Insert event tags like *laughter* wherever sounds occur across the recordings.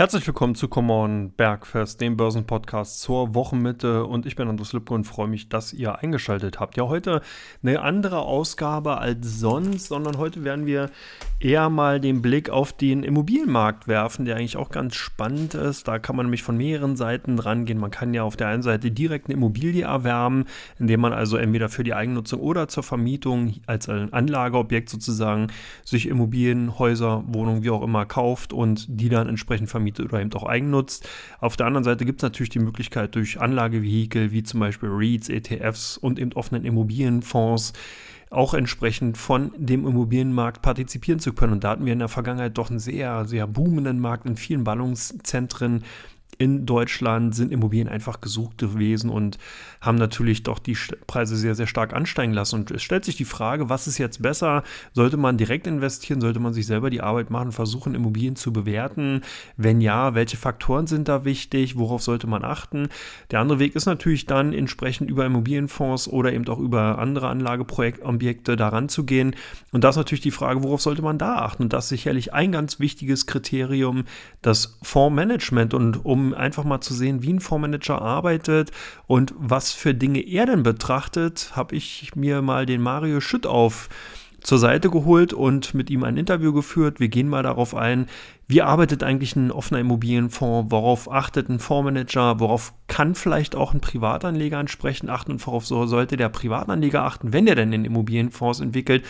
Herzlich willkommen zu Come On Bergfest, dem Börsenpodcast zur Wochenmitte. Und ich bin Andres Lübke und freue mich, dass ihr eingeschaltet habt. Ja, heute eine andere Ausgabe als sonst, sondern heute werden wir eher mal den Blick auf den Immobilienmarkt werfen, der eigentlich auch ganz spannend ist. Da kann man nämlich von mehreren Seiten rangehen. Man kann ja auf der einen Seite direkt eine Immobilie erwerben, indem man also entweder für die Eigennutzung oder zur Vermietung als ein Anlageobjekt sozusagen sich Immobilien, Häuser, Wohnungen, wie auch immer kauft und die dann entsprechend vermietet vermietet oder eben auch eigennutzt. Auf der anderen Seite gibt es natürlich die Möglichkeit durch Anlagevehikel wie zum Beispiel REITs, ETFs und eben offenen Immobilienfonds auch entsprechend von dem Immobilienmarkt partizipieren zu können. Und da hatten wir in der Vergangenheit doch einen sehr, sehr boomenden Markt in vielen Ballungszentren in Deutschland sind Immobilien einfach gesucht gewesen und haben natürlich doch die Preise sehr, sehr stark ansteigen lassen. Und es stellt sich die Frage, was ist jetzt besser? Sollte man direkt investieren? Sollte man sich selber die Arbeit machen, versuchen, Immobilien zu bewerten? Wenn ja, welche Faktoren sind da wichtig? Worauf sollte man achten? Der andere Weg ist natürlich dann entsprechend über Immobilienfonds oder eben auch über andere Anlageprojektobjekte daran zu gehen. Und da ist natürlich die Frage, worauf sollte man da achten? Und das ist sicherlich ein ganz wichtiges Kriterium, das Fondsmanagement. Und um einfach mal zu sehen, wie ein Fondsmanager arbeitet und was für Dinge er denn betrachtet, habe ich mir mal den Mario Schüttauf zur Seite geholt und mit ihm ein Interview geführt. Wir gehen mal darauf ein, wie arbeitet eigentlich ein offener Immobilienfonds, worauf achtet ein Fondsmanager, worauf kann vielleicht auch ein Privatanleger entsprechend achten und worauf sollte der Privatanleger achten, wenn er denn den Immobilienfonds entwickelt.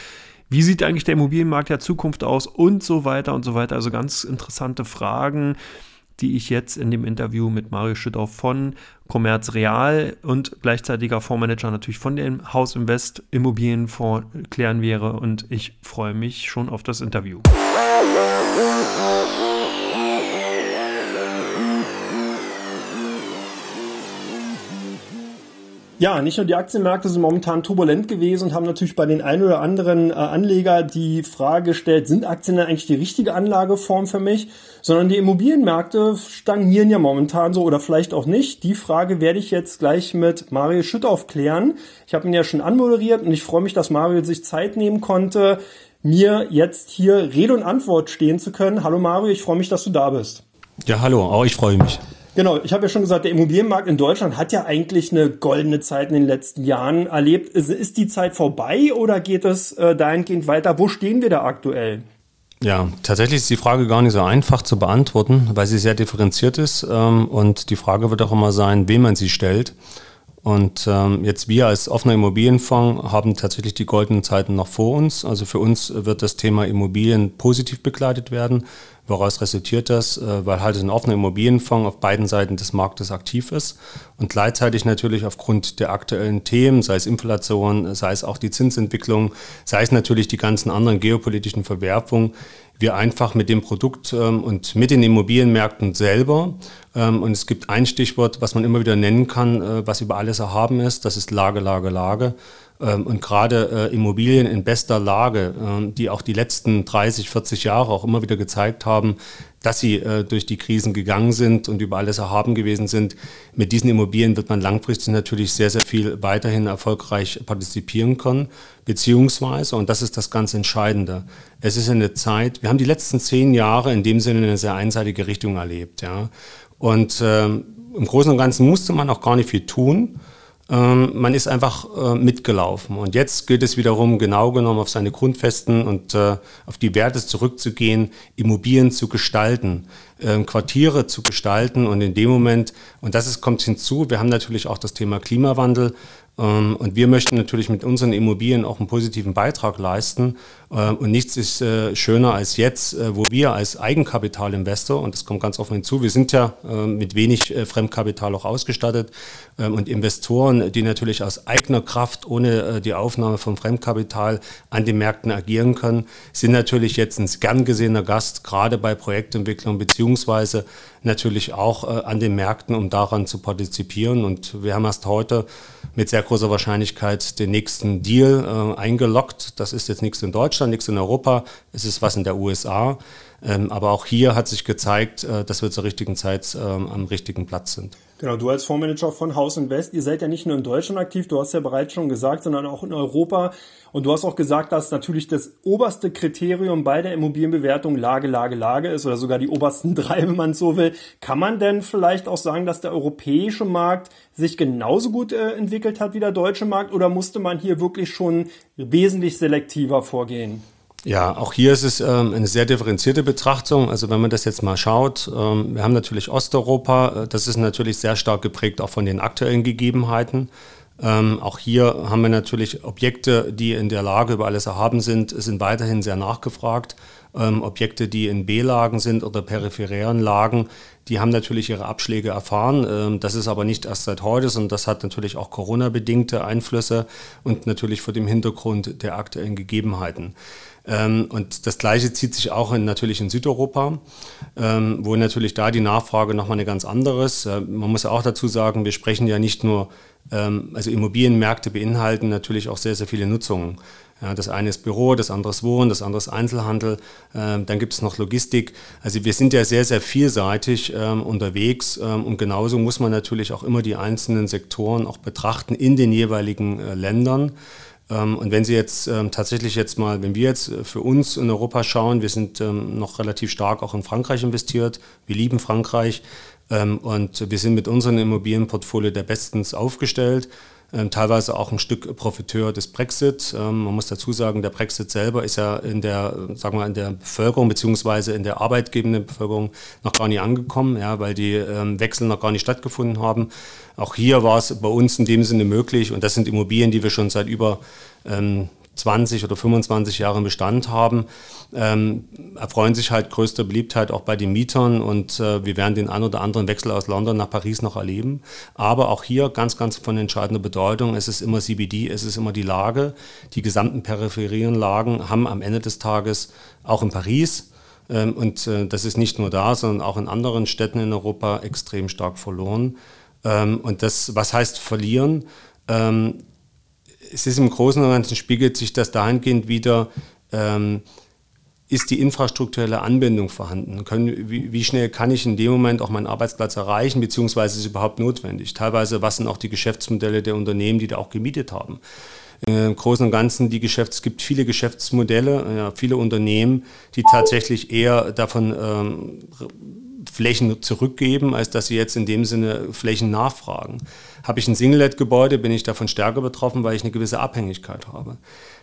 Wie sieht eigentlich der Immobilienmarkt der Zukunft aus und so weiter und so weiter. Also ganz interessante Fragen die ich jetzt in dem Interview mit Mario Schüttauf von Commerz Real und gleichzeitiger Fondsmanager natürlich von dem Haus Invest Immobilienfonds klären wäre. Und ich freue mich schon auf das Interview. Ja, nicht nur die Aktienmärkte sind momentan turbulent gewesen und haben natürlich bei den ein oder anderen äh, Anleger die Frage gestellt, sind Aktien eigentlich die richtige Anlageform für mich? Sondern die Immobilienmärkte stagnieren ja momentan so oder vielleicht auch nicht. Die Frage werde ich jetzt gleich mit Mario Schütt aufklären. Ich habe ihn ja schon anmoderiert und ich freue mich, dass Mario sich Zeit nehmen konnte, mir jetzt hier Rede und Antwort stehen zu können. Hallo Mario, ich freue mich, dass du da bist. Ja, hallo, auch ich freue mich. Genau, ich habe ja schon gesagt, der Immobilienmarkt in Deutschland hat ja eigentlich eine goldene Zeit in den letzten Jahren erlebt. Ist, die Zeit vorbei oder geht es äh, dahingehend weiter? Wo stehen wir da aktuell? Ja, tatsächlich ist die Frage gar nicht so einfach zu beantworten, weil sie sehr differenziert ist. Ähm, und die Frage wird auch immer sein, wem man sie stellt. Und ähm, jetzt wir als offener Immobilienfonds haben tatsächlich die goldenen Zeiten noch vor uns. Also für uns wird das Thema Immobilien positiv begleitet werden. Woraus resultiert das? Äh, weil halt ein offener Immobilienfonds auf beiden Seiten des Marktes aktiv ist und gleichzeitig natürlich aufgrund der aktuellen Themen, sei es Inflation, sei es auch die Zinsentwicklung, sei es natürlich die ganzen anderen geopolitischen Verwerfungen, wir einfach mit dem Produkt ähm, und mit den Immobilienmärkten selber, ähm, und es gibt ein Stichwort, was man immer wieder nennen kann, äh, was über alles erhaben ist, das ist Lage, Lage, Lage. Ähm, und gerade äh, Immobilien in bester Lage, ähm, die auch die letzten 30, 40 Jahre auch immer wieder gezeigt haben, dass sie äh, durch die Krisen gegangen sind und über alles erhaben gewesen sind. Mit diesen Immobilien wird man langfristig natürlich sehr, sehr viel weiterhin erfolgreich partizipieren können. Beziehungsweise, und das ist das ganz Entscheidende, es ist eine Zeit, wir haben die letzten zehn Jahre in dem Sinne eine sehr einseitige Richtung erlebt. Ja. Und ähm, im Großen und Ganzen musste man auch gar nicht viel tun man ist einfach äh, mitgelaufen. Und jetzt gilt es wiederum genau genommen auf seine Grundfesten und äh, auf die Werte zurückzugehen, Immobilien zu gestalten, äh, Quartiere zu gestalten. Und in dem Moment, und das ist, kommt hinzu, wir haben natürlich auch das Thema Klimawandel. Ähm, und wir möchten natürlich mit unseren Immobilien auch einen positiven Beitrag leisten. Ähm, und nichts ist äh, schöner als jetzt, äh, wo wir als Eigenkapitalinvestor, und das kommt ganz offen hinzu, wir sind ja ähm, mit wenig äh, Fremdkapital auch ausgestattet und Investoren, die natürlich aus eigener Kraft ohne die Aufnahme von Fremdkapital an den Märkten agieren können, sind natürlich jetzt ein gern gesehener Gast, gerade bei Projektentwicklung beziehungsweise natürlich auch an den Märkten, um daran zu partizipieren. Und wir haben erst heute mit sehr großer Wahrscheinlichkeit den nächsten Deal eingeloggt. Das ist jetzt nichts in Deutschland Deutschland, nichts in Europa, es ist was in der USA. Ähm, aber auch hier hat sich gezeigt, äh, dass wir zur richtigen Zeit ähm, am richtigen Platz sind. Genau, du als Fondsmanager von Haus Invest, ihr seid ja nicht nur in Deutschland aktiv, du hast ja bereits schon gesagt, sondern auch in Europa. Und du hast auch gesagt, dass natürlich das oberste Kriterium bei der Immobilienbewertung Lage, Lage, Lage ist oder sogar die obersten *laughs* drei, wenn man so will. Kann man denn vielleicht auch sagen, dass der europäische Markt sich genauso gut äh, entwickelt hat wie der deutsche Markt oder musste man hier wirklich schon wesentlich selektiver vorgehen? Ja, auch hier ist es ähm, eine sehr differenzierte Betrachtung. Also wenn man das jetzt mal schaut, ähm, wir haben natürlich Osteuropa, äh, das ist natürlich sehr stark geprägt auch von den aktuellen Gegebenheiten. Ähm, auch hier haben wir natürlich Objekte, die in der Lage über alles erhaben sind, sind weiterhin sehr nachgefragt. Ähm, Objekte, die in B-Lagen sind oder peripherären Lagen, die haben natürlich ihre Abschläge erfahren. Ähm, das ist aber nicht erst seit heute, sondern das hat natürlich auch Corona-bedingte Einflüsse und natürlich vor dem Hintergrund der aktuellen Gegebenheiten. Ähm, und das Gleiche zieht sich auch in, natürlich in Südeuropa, ähm, wo natürlich da die Nachfrage nochmal eine ganz andere ist. Äh, man muss ja auch dazu sagen, wir sprechen ja nicht nur, ähm, also Immobilienmärkte beinhalten natürlich auch sehr, sehr viele Nutzungen. Ja, das eine ist Büro, das andere ist Wohnen, das andere ist Einzelhandel, ähm, dann gibt es noch Logistik. Also wir sind ja sehr, sehr vielseitig ähm, unterwegs ähm, und genauso muss man natürlich auch immer die einzelnen Sektoren auch betrachten in den jeweiligen äh, Ländern. Ähm, und wenn Sie jetzt ähm, tatsächlich jetzt mal, wenn wir jetzt äh, für uns in Europa schauen, wir sind ähm, noch relativ stark auch in Frankreich investiert, wir lieben Frankreich und wir sind mit unserem Immobilienportfolio der bestens aufgestellt. Ähm, teilweise auch ein Stück Profiteur des Brexit. Ähm, man muss dazu sagen, der Brexit selber ist ja in der, sagen wir, in der Bevölkerung beziehungsweise in der arbeitgebenden Bevölkerung noch gar nicht angekommen, ja, weil die ähm, Wechsel noch gar nicht stattgefunden haben. Auch hier war es bei uns in dem Sinne möglich und das sind Immobilien, die wir schon seit über 20 oder 25 Jahre Bestand haben, ähm, erfreuen sich halt größter Beliebtheit auch bei den Mietern und äh, wir werden den ein oder anderen Wechsel aus London nach Paris noch erleben. Aber auch hier ganz, ganz von entscheidender Bedeutung, es ist immer CBD, es ist immer die Lage. Die gesamten peripherien Lagen haben am Ende des Tages auch in Paris ähm, und äh, das ist nicht nur da, sondern auch in anderen Städten in Europa extrem stark verloren. Ähm, und das, was heißt verlieren? Ähm, es ist im Großen und Ganzen spiegelt sich das dahingehend wieder, ähm, ist die infrastrukturelle Anbindung vorhanden? Können, wie, wie, schnell kann ich in dem Moment auch meinen Arbeitsplatz erreichen, beziehungsweise ist es überhaupt notwendig? Teilweise, was sind auch die Geschäftsmodelle der Unternehmen, die da auch gemietet haben? Im Großen und Ganzen, die Geschäfts-, es gibt viele Geschäftsmodelle, ja, viele Unternehmen, die tatsächlich eher davon ähm, Flächen zurückgeben, als dass sie jetzt in dem Sinne Flächen nachfragen. Habe ich ein Singlet-Gebäude, bin ich davon stärker betroffen, weil ich eine gewisse Abhängigkeit habe.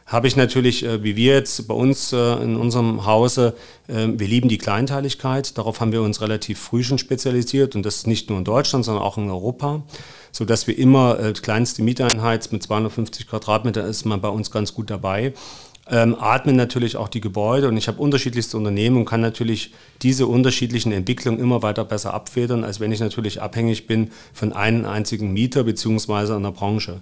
Habe ich natürlich, äh, wie wir jetzt bei uns äh, in unserem Hause, äh, wir lieben die Kleinteiligkeit. Darauf haben wir uns relativ früh schon spezialisiert und das nicht nur in Deutschland, sondern auch in Europa, sodass wir immer kleinste Mieteinheit mit 250 Quadratmeter ist man bei uns ganz gut dabei ähm, atmen natürlich auch die Gebäude und ich habe unterschiedlichste Unternehmen und kann natürlich diese unterschiedlichen Entwicklungen immer weiter besser abfedern, als wenn ich natürlich abhängig bin von einem einzigen Mieter beziehungsweise einer Branche.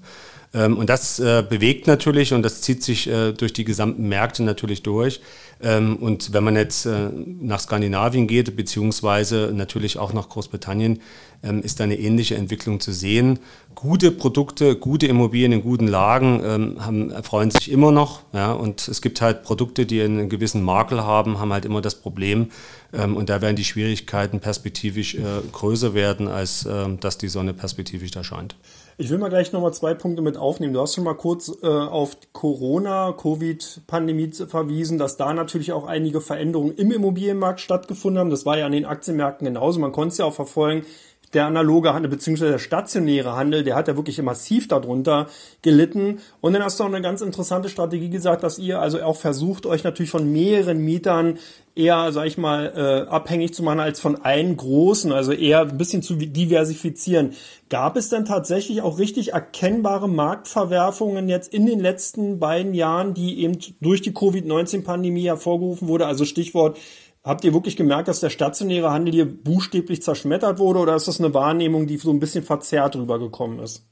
Ähm, und das äh, bewegt natürlich und das zieht sich äh, durch die gesamten Märkte natürlich durch. Ähm, und wenn man jetzt äh, nach Skandinavien geht, beziehungsweise natürlich auch nach Großbritannien, ähm, ist da eine ähnliche Entwicklung zu sehen. Gute Produkte, gute Immobilien in guten Lagen haben, erfreuen sich immer noch. Ja, und es gibt halt Produkte, die einen gewissen Makel haben, haben halt immer das Problem. und da werden die Schwierigkeiten perspektivisch größer werden, als dass die Sonne perspektivisch da scheint. Ich will mal gleich nochmal zwei Punkte mit aufnehmen. Du hast schon mal kurz äh, auf Corona, Covid-Pandemie verwiesen, dass da natürlich auch einige Veränderungen im Immobilienmarkt stattgefunden haben. Das war ja an den Aktienmärkten genauso. Man konnte es ja auch verfolgen, der analoge Handel beziehungsweise der stationäre Handel, der hat ja wirklich massiv darunter gelitten. Und dann hast du auch eine ganz interessante Strategie gesagt, dass ihr also auch versucht, euch natürlich von mehreren Mietern eher, sag ich mal, äh, abhängig zu machen als von einem großen, also eher ein bisschen zu diversifizieren. Gab es denn tatsächlich auch richtig erkennbare Marktverwerfungen jetzt in den letzten beiden Jahren, die eben durch die Covid-19-Pandemie hervorgerufen wurde? Also Stichwort Habt ihr wirklich gemerkt, dass der stationäre Handel hier buchstäblich zerschmettert wurde oder ist das eine Wahrnehmung, die so ein bisschen verzerrt rübergekommen ist?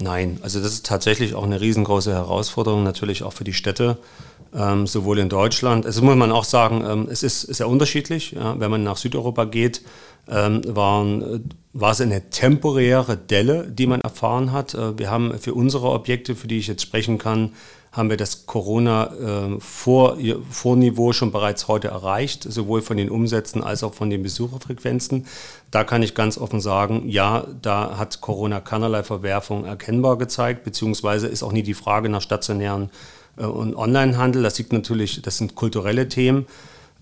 Nein, also das ist tatsächlich auch eine riesengroße Herausforderung, natürlich auch für die Städte, ähm, sowohl in Deutschland. Es muss man auch sagen, ähm, es ist sehr unterschiedlich. Ja, wenn man nach Südeuropa geht, ähm, waren, war es eine temporäre Delle, die man erfahren hat. Äh, wir haben für unsere Objekte, für die ich jetzt sprechen kann, haben wir das Corona-Vorniveau äh, schon bereits heute erreicht, sowohl von den Umsätzen als auch von den Besucherfrequenzen. Da kann ich ganz offen sagen, ja, da hat Corona keinerlei Verwerfung erkennbar gezeigt, beziehungsweise ist auch nie die Frage nach stationären äh, und Onlinehandel. Das liegt natürlich, das sind kulturelle Themen.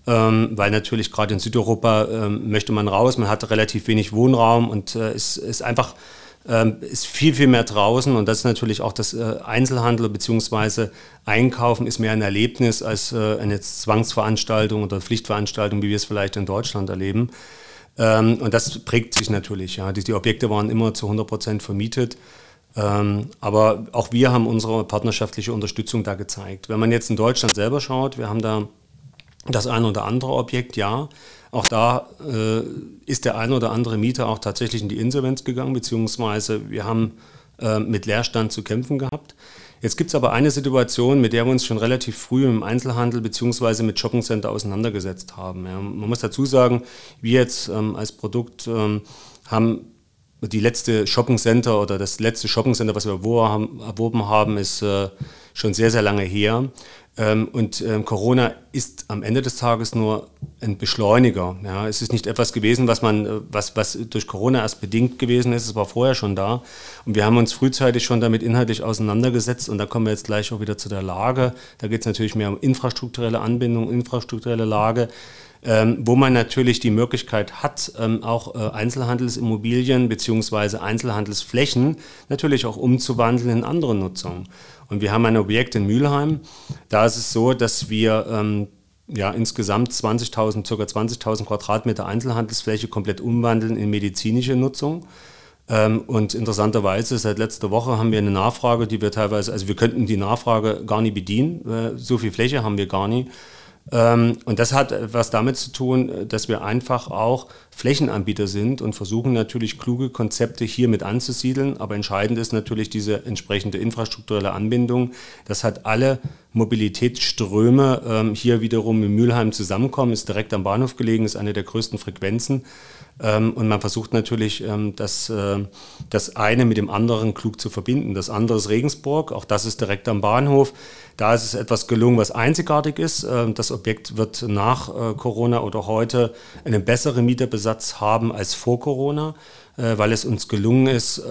Ähm, weil natürlich gerade in Südeuropa ähm, möchte man raus, man hat relativ wenig Wohnraum und äh, ist, ist einfach ähm, ist viel, viel mehr draußen und das ist natürlich auch das äh, Einzelhandel bzw. Einkaufen ist mehr ein Erlebnis als äh, eine Zwangsveranstaltung oder Pflichtveranstaltung, wie wir es vielleicht in Deutschland erleben. Ähm, und das prägt sich natürlich. Ja. Die, Objekte waren immer zu 100 Prozent vermietet. Ähm, aber auch wir haben unsere partnerschaftliche Unterstützung da gezeigt. Wenn man jetzt in Deutschland selber schaut, wir haben da das eine oder andere Objekt, ja. Auch da äh, ist der eine oder andere Mieter auch tatsächlich in die Insolvenz gegangen, beziehungsweise wir haben äh, mit Leerstand zu kämpfen gehabt. Jetzt gibt es aber eine Situation, mit der wir uns schon relativ früh im Einzelhandel beziehungsweise mit Shoppingcenter auseinandergesetzt haben. Ja, man muss dazu sagen, wir jetzt ähm, als Produkt ähm, haben die letzte Shoppingcenter oder das letzte Shoppingcenter, was wir erworben haben, ist äh, schon sehr, sehr lange her. Ähm, und ähm, Corona ist am Ende des Tages nur ein Beschleuniger. Ja. Es ist nicht etwas gewesen, was, man, äh, was, was durch Corona erst bedingt gewesen ist. Es war vorher schon da. Und wir haben uns frühzeitig schon damit inhaltlich auseinandergesetzt. Und da kommen wir jetzt gleich auch wieder zu der Lage. Da geht es natürlich mehr um infrastrukturelle Anbindung, infrastrukturelle Lage ähm, wo man natürlich die Möglichkeit hat, ähm, auch äh, Einzelhandelsimmobilien bzw. Einzelhandelsflächen natürlich auch umzuwandeln in andere Nutzungen. Und wir haben ein Objekt in Mülheim. Da ist es so, dass wir ähm, ja, insgesamt 20.000, ca. 20.000 Quadratmeter Einzelhandelsfläche komplett umwandeln in medizinische Nutzung. Ähm, und interessanterweise, seit letzter Woche haben wir eine Nachfrage, die wir teilweise, also wir könnten die Nachfrage gar nicht bedienen, äh, so viel Fläche haben wir gar nicht. Ähm, und das hat was damit zu tun, dass wir einfach auch Flächenanbieter sind und versuchen natürlich kluge Konzepte hier mit anzusiedeln. Aber entscheidend ist natürlich diese entsprechende infrastrukturelle Anbindung. Das hat alle Mobilitätsströme ähm, hier wiederum in Mülheim zusammenkommen, ist direkt am Bahnhof gelegen, ist eine der größten Frequenzen. Ähm, und man versucht natürlich, das, äh, das eine mit dem anderen klug zu verbinden. Das andere ist Regensburg, auch das ist direkt am Bahnhof. Da ist es etwas gelungen, was einzigartig ist. Ähm, das Objekt wird nach äh, Corona oder heute einen besseren Mieterbesatz haben als vor Corona, äh, weil es uns gelungen ist,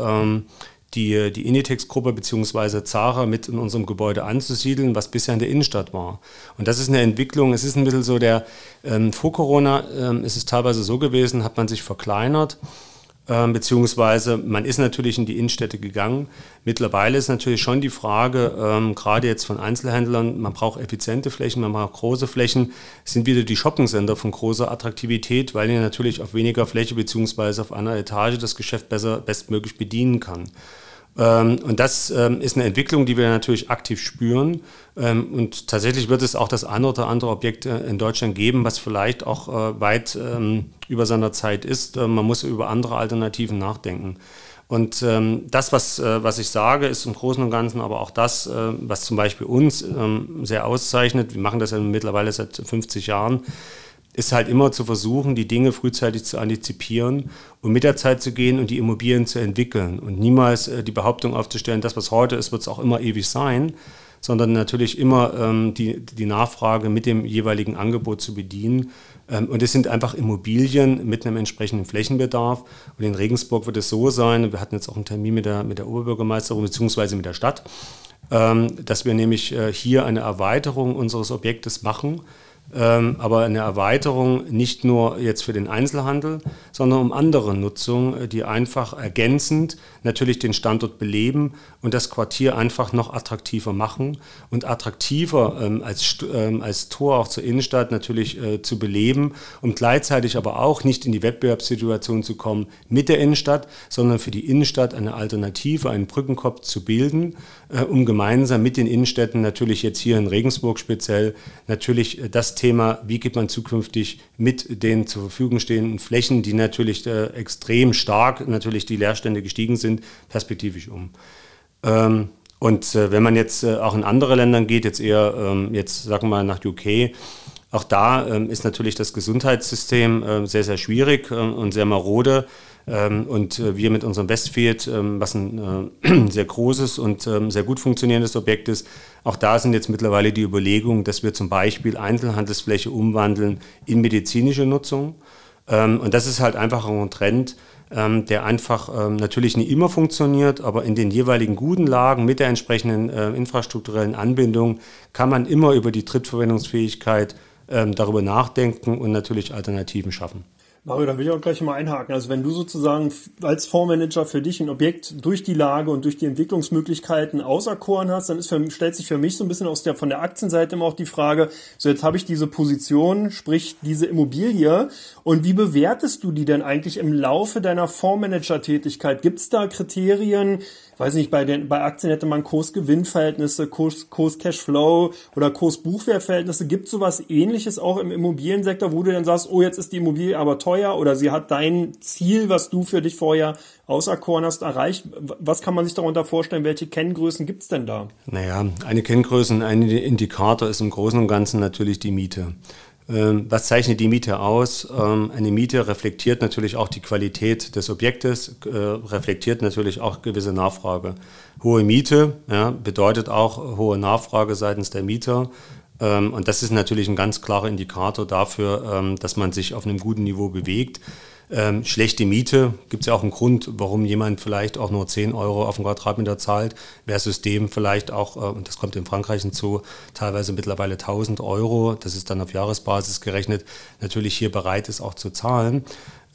die, die Initex-Gruppe bzw. Zara mit in unserem Gebäude anzusiedeln, was bisher in der Innenstadt war. Und das ist eine Entwicklung, es ist ein bisschen so der, ähm, vor Corona ähm, ist es teilweise so gewesen, hat man sich verkleinert, ähm, beziehungsweise man ist natürlich in die Innenstädte gegangen. Mittlerweile ist natürlich schon die Frage, ähm, gerade jetzt von Einzelhändlern, man braucht effiziente Flächen, man braucht große Flächen, sind wieder die Shopping-Center von großer Attraktivität, weil ihr natürlich auf weniger Fläche beziehungsweise auf einer Etage das Geschäft besser, bestmöglich bedienen kann. Ähm, und das ähm, ist eine Entwicklung, die wir natürlich aktiv spüren. Ähm, und tatsächlich wird es auch das eine oder andere Objekt äh, in Deutschland geben, was vielleicht auch äh, weit über seiner Zeit ist. Man muss über andere Alternativen nachdenken. Und das, was, äh, was ich sage, ist im Großen und Ganzen aber auch das, was zum Beispiel uns sehr auszeichnet. Wir machen das ja mittlerweile seit 50 Jahren ist halt immer zu versuchen, die Dinge frühzeitig zu antizipieren und mit der Zeit zu gehen und die Immobilien zu entwickeln und niemals äh, die Behauptung aufzustellen, das, was heute ist, wird es auch immer ewig sein, sondern natürlich immer ähm, die, die Nachfrage mit dem jeweiligen Angebot zu bedienen. Ähm, und es sind einfach Immobilien mit einem entsprechenden Flächenbedarf. Und in Regensburg wird es so sein, wir hatten jetzt auch einen Termin mit der, mit der Oberbürgermeisterin bzw. mit der Stadt, ähm, dass wir nämlich äh, hier eine Erweiterung unseres Objektes machen aber eine Erweiterung nicht nur jetzt für den Einzelhandel, sondern um andere Nutzungen, äh, die einfach ergänzend natürlich den Standort beleben und das Quartier einfach noch attraktiver machen und attraktiver ähm, als, ähm, als Tor auch zur Innenstadt natürlich äh, zu beleben und gleichzeitig aber auch nicht in die Wettbewerbssituation zu kommen mit der Innenstadt, sondern für die Innenstadt eine Alternative, einen Brückenkopf zu bilden, äh, um gemeinsam mit den Innenstädten natürlich jetzt hier in Regensburg speziell natürlich äh, das Thema, wie geht man zukünftig mit den zur Verfügung stehenden Flächen, die natürlich äh, extrem stark natürlich die Leerstände gestiegen sind, perspektivisch um. Ähm, und äh, wenn man jetzt äh, auch in andere Länder geht, jetzt eher, ähm, jetzt sagen wir mal nach UK, Auch da ähm, ist natürlich das Gesundheitssystem äh, sehr, sehr schwierig äh, und sehr marode. Ähm, und äh, wir mit unserem Westfield, ähm, was ein äh, *clears throat* sehr großes und ähm, sehr gut funktionierendes Objekt ist, auch da sind jetzt mittlerweile die Überlegungen, dass wir zum Beispiel Einzelhandelsfläche umwandeln in medizinische Nutzung. Und das ist halt einfach ein Trend, der einfach natürlich nicht immer funktioniert, aber in den jeweiligen guten Lagen mit der entsprechenden infrastrukturellen Anbindung kann man immer über die Drittverwendungsfähigkeit darüber nachdenken und natürlich Alternativen schaffen. Mario, da will ich auch gleich mal einhaken. Also wenn du sozusagen als Fondsmanager für dich ein Objekt durch die Lage und durch die Entwicklungsmöglichkeiten auserkoren hast, dann für, stellt sich für mich so ein bisschen aus der, von der Aktienseite immer auch die Frage, so jetzt habe ich diese Position, sprich diese Immobilie und wie bewertest du die denn eigentlich im Laufe deiner Fondsmanager-Tätigkeit? Gibt es da Kriterien, weiß nicht, bei den, bei Aktien hätte man Kurs-Gewinn-Verhältnisse, Kurs, Kurs-Cashflow oder Kurs-Buchwert-Verhältnisse. Gibt es sowas ähnliches auch im Immobiliensektor, wo du dann sagst, oh, jetzt ist die Immobilie aber teuer oder sie hat dein Ziel, was du für dich vorher auserkoren hast, erreicht? Was kann man sich darunter vorstellen? Welche Kenngrößen gibt es denn da? Naja, eine Kenngröße ein Indikator ist im Großen und Ganzen natürlich die Miete. Ähm, was zeichnet die Miete aus? Ähm, eine Miete reflektiert natürlich auch die Qualität des Objektes, äh, reflektiert natürlich auch gewisse Nachfrage. Hohe Miete ja, bedeutet auch hohe Nachfrage seitens der Mieter. Ähm, und das ist natürlich ein ganz klarer Indikator dafür, dass man sich auf einem guten Niveau bewegt. Ähm, schlechte Miete gibt es ja auch einen Grund, warum jemand vielleicht auch nur 10 Euro auf den Quadratmeter zahlt, versus dem vielleicht auch, äh, und das kommt in Frankreich hinzu, teilweise mittlerweile 1000 Euro, das ist dann auf Jahresbasis gerechnet, natürlich hier bereit ist auch zu zahlen.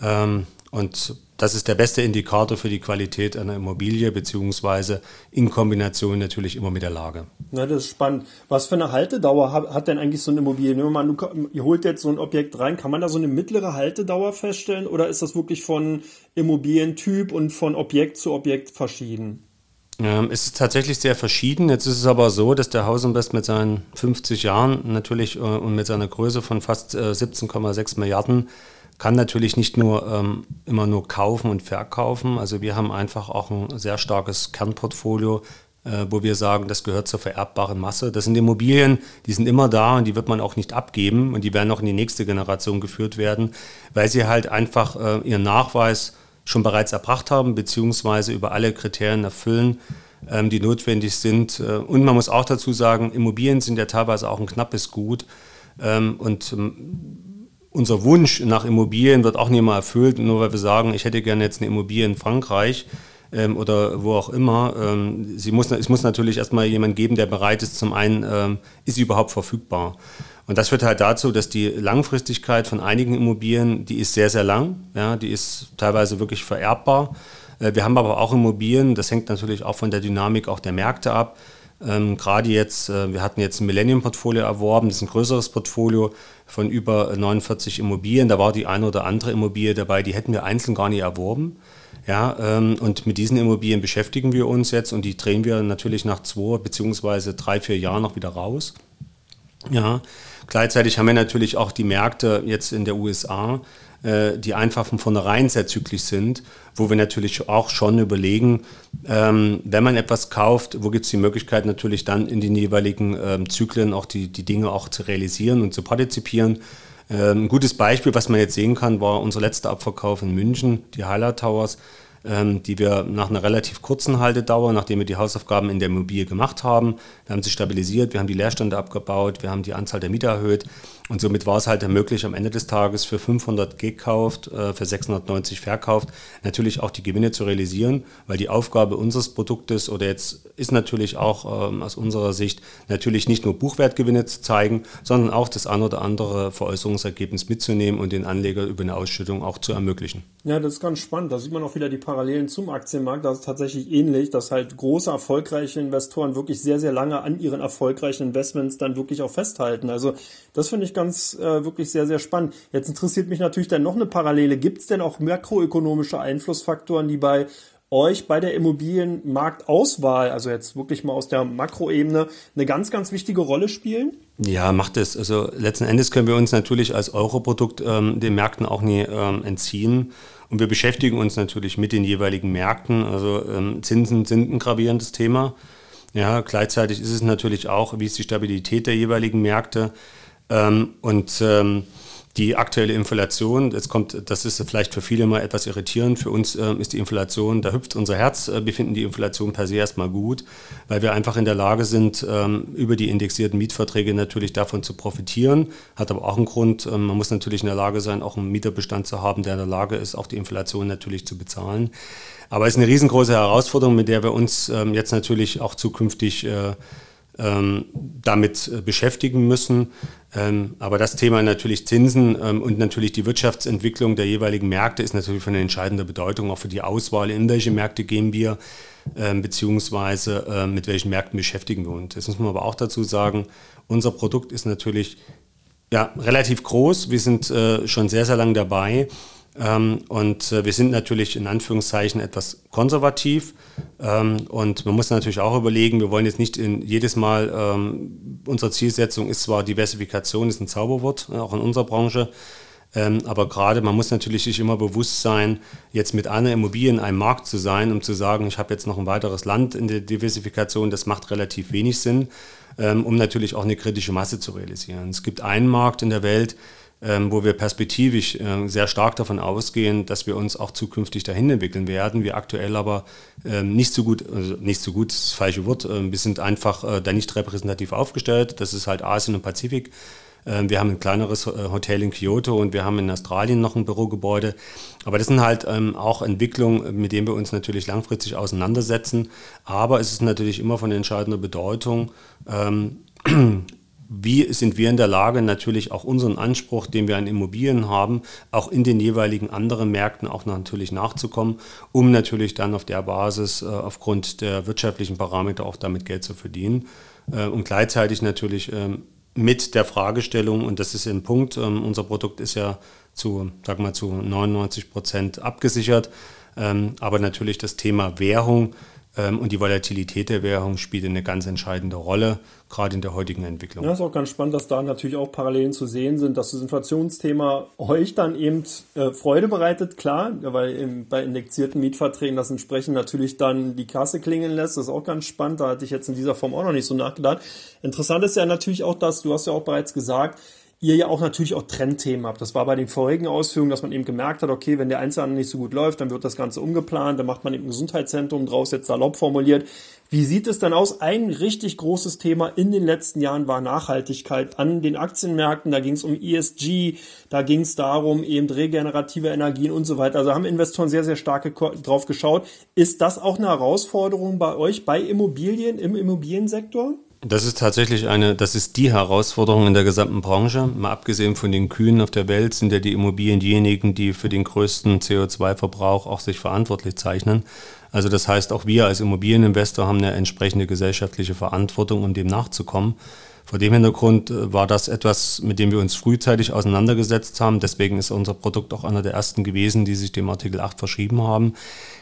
Ähm, und das ist der beste Indikator für die Qualität einer Immobilie, beziehungsweise in Kombination natürlich immer mit der Lage. Na, das ist spannend. Was für eine Haltedauer hat denn eigentlich so eine Immobilie? Nehmen wir mal, du, ihr holt jetzt so ein Objekt rein, kann man da so eine mittlere Haltedauer feststellen oder ist das wirklich von Immobilientyp und von Objekt zu Objekt verschieden? Ähm, es ist tatsächlich sehr verschieden. Jetzt ist es aber so, dass der Hausinvest mit seinen 50 Jahren natürlich äh, und mit seiner Größe von fast äh, 17,6 Milliarden kann natürlich nicht nur ähm, immer nur kaufen und verkaufen. Also wir haben einfach auch ein sehr starkes Kernportfolio, äh, wo wir sagen, das gehört zur vererbbaren Masse. Das sind Immobilien, die sind immer da und die wird man auch nicht abgeben und die werden auch in die nächste Generation geführt werden, weil sie halt einfach äh, ihren Nachweis schon bereits erbracht haben, beziehungsweise über alle Kriterien erfüllen, ähm, die notwendig sind. Äh, und man muss auch dazu sagen, Immobilien sind ja teilweise auch ein knappes Gut. Ähm, und ähm, unser Wunsch nach Immobilien wird auch nicht mehr erfüllt, nur weil wir sagen, ich hätte gerne jetzt eine Immobilie in Frankreich ähm, oder wo auch immer. Ähm, sie muss, es muss natürlich erstmal jemand geben, der bereit ist, zum einen, ähm, ist sie überhaupt verfügbar. Und das führt halt dazu, dass die Langfristigkeit von einigen Immobilien, die ist sehr, sehr lang, ja, die ist teilweise wirklich vererbbar. Äh, wir haben aber auch Immobilien, das hängt natürlich auch von der Dynamik auch der Märkte ab. Ähm, Gerade jetzt, äh, wir hatten jetzt ein Millennium-Portfolio erworben, das ist ein größeres Portfolio von über 49 Immobilien. Da war die eine oder andere Immobilie dabei, die hätten wir einzeln gar nicht erworben. Ja, ähm, und mit diesen Immobilien beschäftigen wir uns jetzt und die drehen wir natürlich nach zwei beziehungsweise drei, vier Jahren noch wieder raus. Ja, gleichzeitig haben wir natürlich auch die Märkte jetzt in der USA, äh, die einfach von vornherein sehr zyklisch sind, wo wir natürlich auch schon überlegen, ähm, wenn man etwas kauft, wo gibt es die Möglichkeit natürlich dann in den jeweiligen ähm, Zyklen auch die, die Dinge auch zu realisieren und zu partizipieren. Ähm, ein gutes Beispiel, was man jetzt sehen kann, war unser letzter Abverkauf in München, die Highlight Towers ähm, die wir nach einer relativ kurzen Haltedauer, nachdem wir die Hausaufgaben in der Immobilie gemacht haben, wir haben sie stabilisiert, wir haben die Leerstände abgebaut, wir haben die Anzahl der Mieter erhöht und somit war es halt möglich, am Ende des Tages für 500 gekauft, äh, für 690 verkauft, natürlich auch die Gewinne zu realisieren, weil die Aufgabe unseres Produktes oder jetzt ist natürlich auch ähm, aus unserer Sicht natürlich nicht nur Buchwertgewinne zu zeigen, sondern auch das ein oder andere Veräußerungsergebnis mitzunehmen und den Anleger über eine Ausschüttung auch zu ermöglichen. Ja, das ist ganz spannend. Da sieht man auch wieder die Parallelen zum Aktienmarkt. Das ist tatsächlich ähnlich, dass halt große, erfolgreiche Investoren wirklich sehr, sehr lange an ihren erfolgreichen Investments dann wirklich auch festhalten. Also das finde ich ganz äh, wirklich sehr, sehr spannend. Jetzt interessiert mich natürlich dann noch eine Parallele. Gibt es denn auch makroökonomische Einflussfaktoren, die bei euch bei der Immobilienmarktauswahl, also jetzt wirklich mal aus der Makroebene, eine ganz, ganz wichtige Rolle spielen? Ja, macht es. Also letzten Endes können wir uns natürlich als Europrodukt ähm, den Märkten auch nie ähm, entziehen. Und wir beschäftigen uns natürlich mit den jeweiligen Märkten. Also ähm, Zinsen sind ein gravierendes Thema. Ja, gleichzeitig ist es natürlich auch, wie ist die Stabilität der jeweiligen Märkte. Ähm, und ähm, die aktuelle Inflation, jetzt kommt, das ist vielleicht für viele mal etwas irritierend. Für uns äh, ist die Inflation, da hüpft unser Herz. Äh, wir finden die Inflation per se erstmal gut, weil wir einfach in der Lage sind, ähm, über die indexierten Mietverträge natürlich davon zu profitieren. Hat aber auch einen Grund. Ähm, man muss natürlich in der Lage sein, auch einen Mieterbestand zu haben, der in der Lage ist, auch die Inflation natürlich zu bezahlen. Aber es ist eine riesengroße Herausforderung, mit der wir uns ähm, jetzt natürlich auch zukünftig äh, ähm, damit äh, beschäftigen müssen. Ähm, aber das Thema natürlich Zinsen ähm, und natürlich die Wirtschaftsentwicklung der jeweiligen Märkte ist natürlich von entscheidender Bedeutung, auch für die Auswahl, in welche Märkte gehen wir, ähm, beziehungsweise äh, mit welchen Märkten beschäftigen wir uns. Das muss man aber auch dazu sagen, unser Produkt ist natürlich ja, relativ groß. Wir sind äh, schon sehr, sehr lange dabei. Ähm, und äh, wir sind natürlich in Anführungszeichen etwas konservativ. Ähm, und man muss natürlich auch überlegen, wir wollen jetzt nicht in, jedes Mal, ähm, unsere Zielsetzung ist zwar Diversifikation, ist ein Zauberwort, äh, auch in unserer Branche. Aber gerade, man muss natürlich sich immer bewusst sein, jetzt mit einer Immobilie in einem Markt zu sein, um zu sagen, ich habe jetzt noch ein weiteres Land in der Diversifikation, das macht relativ wenig Sinn, um natürlich auch eine kritische Masse zu realisieren. Es gibt einen Markt in der Welt, ähm, wo wir perspektivisch äh, sehr stark davon ausgehen, dass wir uns auch zukünftig dahin entwickeln werden. Wir aktuell aber ähm, nicht so gut, also nicht so gut, das falsche Wort, äh, wir sind einfach äh, da nicht repräsentativ aufgestellt. Das ist halt Asien und Pazifik. Ähm, wir haben ein kleineres äh, Hotel in Kyoto und wir haben in Australien noch ein Bürogebäude. Aber das sind halt ähm, auch Entwicklungen, mit denen wir uns natürlich langfristig auseinandersetzen. Aber es ist natürlich immer von entscheidender Bedeutung, ähm, wie sind wir in der Lage, natürlich auch unseren Anspruch, den wir an Immobilien haben, auch in den jeweiligen anderen Märkten auch natürlich nachzukommen, um natürlich dann auf der Basis äh, aufgrund der wirtschaftlichen Parameter auch damit Geld zu verdienen. Äh, und gleichzeitig natürlich ähm, mit der Fragestellung, und das ist ein Punkt, ähm, unser Produkt ist ja zu, sag mal, zu 99 Prozent abgesichert, ähm, aber natürlich das Thema Währung und die Volatilität der Währung spielt eine ganz entscheidende Rolle, gerade in der heutigen Entwicklung. Ja, ist auch ganz spannend, dass da natürlich auch Parallelen zu sehen sind, dass das Inflationsthema euch dann eben äh, Freude bereitet, klar, weil bei indexierten Mietverträgen das entsprechend natürlich dann die Kasse klingeln lässt. Das ist auch ganz spannend. Da hatte ich jetzt in dieser Form auch noch nicht so nachgedacht. Interessant ist ja natürlich auch, dass, du hast ja auch bereits gesagt, ihr ja auch natürlich auch Trendthemen habt. Das war bei den vorigen Ausführungen, dass man eben gemerkt hat, okay, wenn der Einzelhandel nicht so gut läuft, dann wird das Ganze umgeplant, dann macht man eben ein Gesundheitszentrum draus, jetzt salopp formuliert. Wie sieht es dann aus? Ein richtig großes Thema in den letzten Jahren war Nachhaltigkeit an den Aktienmärkten. Da ging es um ESG, da ging es darum, eben regenerative Energien und so weiter. Also haben Investoren sehr, sehr stark drauf geschaut. Ist das auch eine Herausforderung bei euch, bei Immobilien, im Immobiliensektor? Das ist tatsächlich eine, das ist die Herausforderung in der gesamten Branche. Mal abgesehen von den Kühen auf der Welt sind ja die Immobilien diejenigen, die für den größten CO2-Verbrauch auch sich verantwortlich zeichnen. Also das heißt, auch wir als Immobilieninvestor haben eine entsprechende gesellschaftliche Verantwortung, um dem nachzukommen. Vor dem Hintergrund äh, war das etwas, mit dem wir uns frühzeitig auseinandergesetzt haben. Deswegen ist unser Produkt auch einer der ersten gewesen, die sich dem Artikel 8 verschrieben haben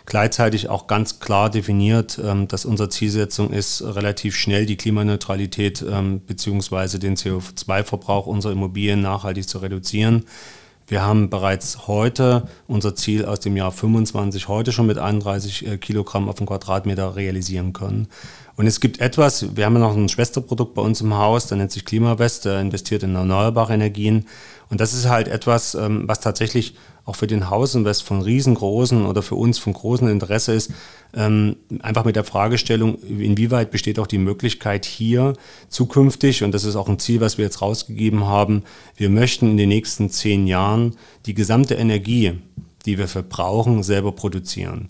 gleichzeitig auch ganz klar definiert, ähm, dass unsere Zielsetzung ist, relativ schnell die Klimaneutralität ähm, bzw. den CO2-Verbrauch unserer Immobilien nachhaltig zu reduzieren. Wir haben bereits heute unser Ziel aus dem Jahr 25 heute schon mit 31 äh, Kilogramm auf den Quadratmeter realisieren können. Und es gibt etwas, wir haben ja noch ein Schwesterprodukt bei uns im Haus, der nennt sich Klimawest, der investiert in erneuerbare Energien. Und das ist halt etwas, ähm, was tatsächlich auch für den Hausinvest von riesengroßen oder für uns von großem Interesse ist, ähm, einfach mit der Fragestellung, inwieweit besteht auch die Möglichkeit hier zukünftig, und das ist auch ein Ziel, was wir jetzt rausgegeben haben, wir möchten in den nächsten zehn Jahren die gesamte Energie, die wir verbrauchen, selber produzieren.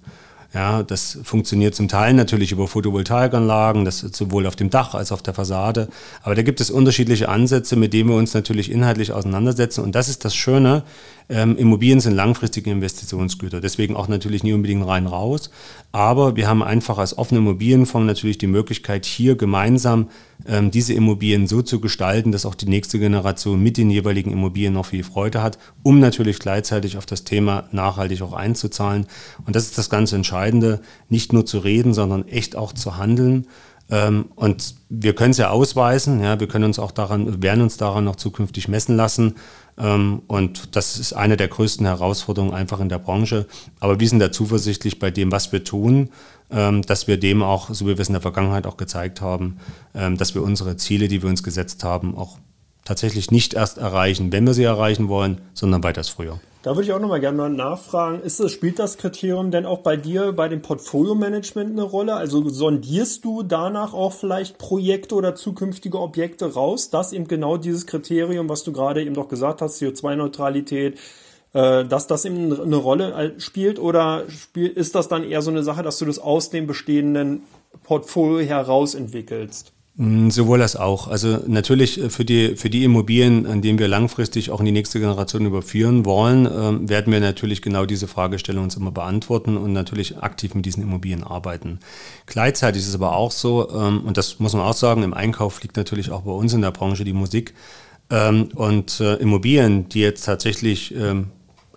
Ja, das funktioniert zum Teil natürlich über Photovoltaikanlagen, das sowohl auf dem Dach als auch auf der Fassade. Aber da gibt es unterschiedliche Ansätze, mit denen wir uns natürlich inhaltlich auseinandersetzen. Und das ist das Schöne. Ähm, Immobilien sind langfristige Investitionsgüter, deswegen auch natürlich nie unbedingt rein raus. Aber wir haben einfach als offene Immobilienfonds natürlich die Möglichkeit, hier gemeinsam ähm, diese Immobilien so zu gestalten, dass auch die nächste Generation mit den jeweiligen Immobilien noch viel Freude hat, um natürlich gleichzeitig auf das Thema nachhaltig auch einzuzahlen. Und das ist das ganz Entscheidende, nicht nur zu reden, sondern echt auch zu handeln. Ähm, und wir können es ja ausweisen, ja, wir können uns auch daran, werden uns daran noch zukünftig messen lassen. Ähm, und das ist eine der größten Herausforderungen einfach in der Branche. Aber wir sind da zuversichtlich bei dem, was wir tun, ähm, dass wir dem auch, so wie wir es in der Vergangenheit auch gezeigt haben, dass wir unsere Ziele, die wir uns gesetzt haben, auch tatsächlich nicht erst erreichen, wenn wir sie erreichen wollen, sondern weitaus früher. Da würde ich auch nochmal gerne mal nachfragen, ist das, spielt das Kriterium denn auch bei dir bei dem Portfolio-Management eine Rolle? Also sondierst du danach auch vielleicht Projekte oder zukünftige Objekte raus, dass eben genau dieses Kriterium, was du gerade eben doch gesagt hast, CO2-Neutralität, äh, dass das eben eine Rolle spielt oder ist das dann eher so eine Sache, dass du das aus dem bestehenden Portfolio heraus entwickelst? Mm, sowohl als auch. Also natürlich äh, für die, für die Immobilien, an denen wir langfristig auch in die nächste Generation überführen wollen, äh, werden wir natürlich genau diese Fragestellung uns immer beantworten und natürlich aktiv mit diesen Immobilien arbeiten. Gleichzeitig ist es aber auch so, ähm, und das muss man auch sagen, im Einkauf liegt natürlich auch bei uns in der Branche die Musik. Ähm, und äh, Immobilien, die jetzt tatsächlich ähm,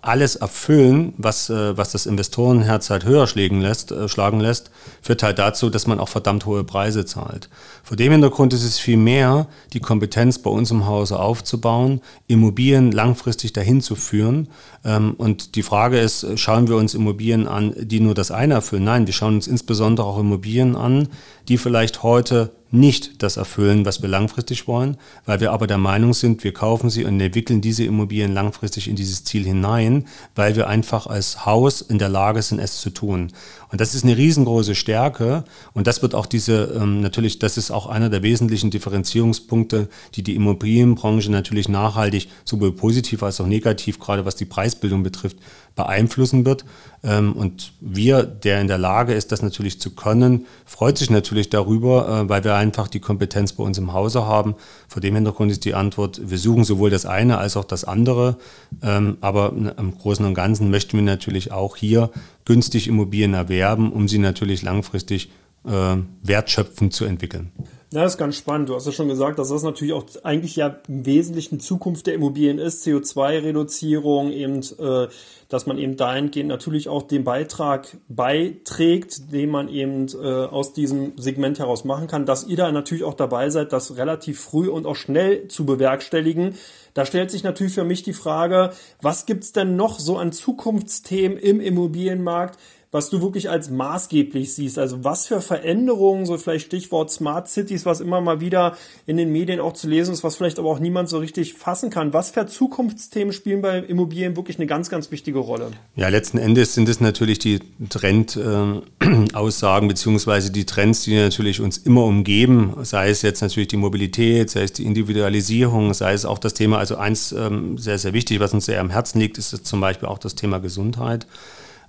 alles erfüllen, was, äh, was das Investorenherz halt höher schlagen lässt, äh, schlagen lässt, führt halt dazu, dass man auch verdammt hohe Preise zahlt. Vor dem Hintergrund ist es viel mehr, die Kompetenz bei uns im Hause aufzubauen, Immobilien langfristig dahin zu führen. Ähm, und die Frage ist, äh, schauen wir uns Immobilien an, die nur das eine erfüllen? Nein, wir schauen uns insbesondere auch Immobilien an, die vielleicht heute nicht das erfüllen, was wir langfristig wollen, weil wir aber der Meinung sind, wir kaufen sie und entwickeln diese Immobilien langfristig in dieses Ziel hinein, weil wir einfach als Haus in der Lage sind, es zu tun. Und das ist eine riesengroße Stärke und das wird auch diese, ähm, natürlich, das ist auch einer der wesentlichen Differenzierungspunkte, die die Immobilienbranche natürlich nachhaltig, sowohl positiv als auch negativ, gerade was die Preisbildung betrifft, beeinflussen wird. Ähm, und wir, der in der Lage ist, das natürlich zu können, freut sich natürlich darüber, äh, weil wir einfach die Kompetenz bei uns im Hause haben. Vor dem Hintergrund ist die Antwort, wir suchen sowohl das eine als auch das andere. Ähm, aber im Großen und Ganzen möchten wir natürlich auch hier günstig Immobilien erwerben, um sie natürlich langfristig äh, wertschöpfend zu entwickeln. Ja, das ist ganz spannend. Du hast ja schon gesagt, dass das natürlich auch eigentlich ja im Wesentlichen Zukunft der Immobilien ist, CO2-Reduzierung, eben, äh, dass man eben dahingehend natürlich auch den Beitrag beiträgt, den man eben äh, aus diesem Segment heraus machen kann, dass ihr da natürlich auch dabei seid, das relativ früh und auch schnell zu bewerkstelligen. Da stellt sich natürlich für mich die Frage, was gibt's denn noch so an Zukunftsthemen im Immobilienmarkt, was du wirklich als maßgeblich siehst. Also was für Veränderungen, so vielleicht Stichwort Smart Cities, was immer mal wieder in den Medien auch zu lesen ist, was vielleicht aber auch niemand so richtig fassen kann. Was für Zukunftsthemen spielen bei Immobilien wirklich eine ganz, ganz wichtige Rolle? Ja, letzten Endes sind es natürlich die Trendaussagen äh, beziehungsweise die Trends, die natürlich uns immer umgeben, sei es jetzt natürlich die Mobilität, sei es die Individualisierung, sei es auch das Thema, also eins ähm, sehr, sehr wichtig, was uns sehr am Herzen liegt, ist zum Beispiel auch das Thema Gesundheit.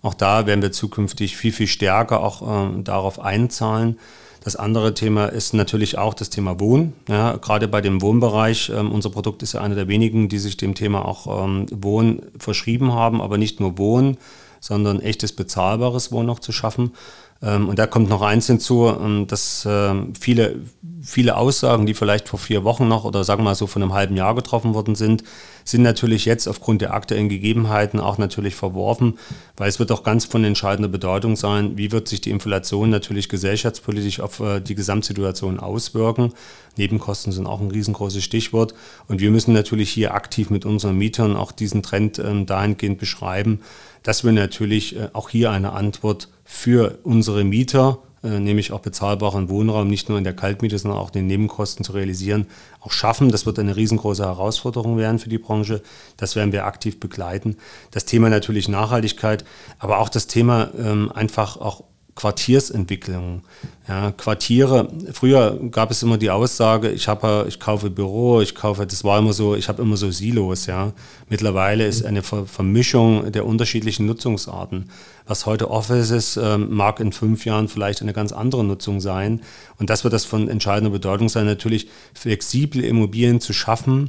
Auch da werden wir zukünftig viel, viel stärker auch ähm, darauf einzahlen. Das andere Thema ist natürlich auch das Thema Wohnen. Ja, gerade bei dem Wohnbereich, ähm, unser Produkt ist ja einer der wenigen, die sich dem Thema auch ähm, Wohnen verschrieben haben, aber nicht nur Wohnen, sondern echtes bezahlbares Wohnen noch zu schaffen. Ähm, und da kommt noch eins hinzu, ähm, dass ähm, viele, viele Aussagen, die vielleicht vor vier Wochen noch oder sagen wir mal so von einem halben Jahr getroffen worden sind, sind natürlich jetzt aufgrund der aktuellen Gegebenheiten auch natürlich verworfen, weil es wird auch ganz von entscheidender Bedeutung sein, wie wird sich die Inflation natürlich gesellschaftspolitisch auf äh, die Gesamtsituation auswirken. Nebenkosten sind auch ein riesengroßes Stichwort. Und wir müssen natürlich hier aktiv mit unseren Mietern auch diesen Trend dahingehend beschreiben, dass wir natürlich äh, auch hier eine Antwort für unsere Mieter, äh, nämlich auch bezahlbaren Wohnraum, nicht nur in der Kaltmiete, sondern auch den Nebenkosten zu realisieren, auch schaffen. Das wird eine riesengroße Herausforderung werden für die Branche. Das werden wir aktiv begleiten. Das Thema natürlich Nachhaltigkeit, aber auch das Thema ähm, einfach auch Quartiersentwicklung. Ja, Quartiere, früher gab es immer die Aussage, ich habe, ich kaufe Büro, ich kaufe, das war immer so, ich habe immer so Silos, ja. Mittlerweile ist eine Ver Vermischung der unterschiedlichen Nutzungsarten. Was heute Office ist, ähm, mag in fünf Jahren vielleicht eine ganz andere Nutzung sein. Und das wird das von entscheidender Bedeutung sein, natürlich flexible Immobilien zu schaffen,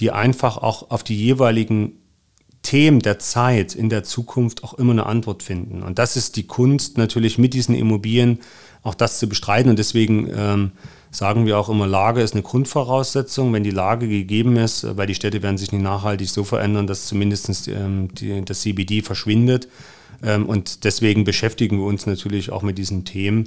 die einfach auch auf die jeweiligen Themen der Zeit in der Zukunft auch immer eine Antwort finden. Und das ist die Kunst natürlich mit diesen Immobilien auch das zu bestreiten. Und deswegen ähm, sagen wir auch immer, Lage ist eine Grundvoraussetzung. Wenn die Lage gegeben ist, weil die Städte werden sich nicht nachhaltig so verändern, dass zumindest ähm, die, das CBD verschwindet. Ähm, und deswegen beschäftigen wir uns natürlich auch mit diesen Themen.